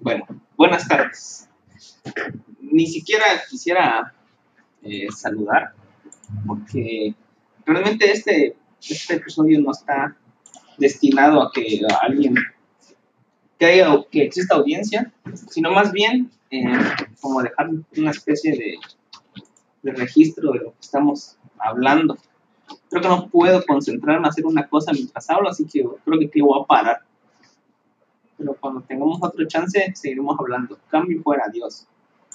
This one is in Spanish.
Bueno, buenas tardes. Ni siquiera quisiera eh, saludar, porque realmente este, este episodio no está destinado a que alguien que haya que exista audiencia, sino más bien eh, como dejar una especie de, de registro de lo que estamos hablando. Creo que no puedo concentrarme a hacer una cosa mientras hablo, así que creo que aquí voy a parar. Pero cuando tengamos otro chance, seguiremos hablando. Cambio fuera, adiós.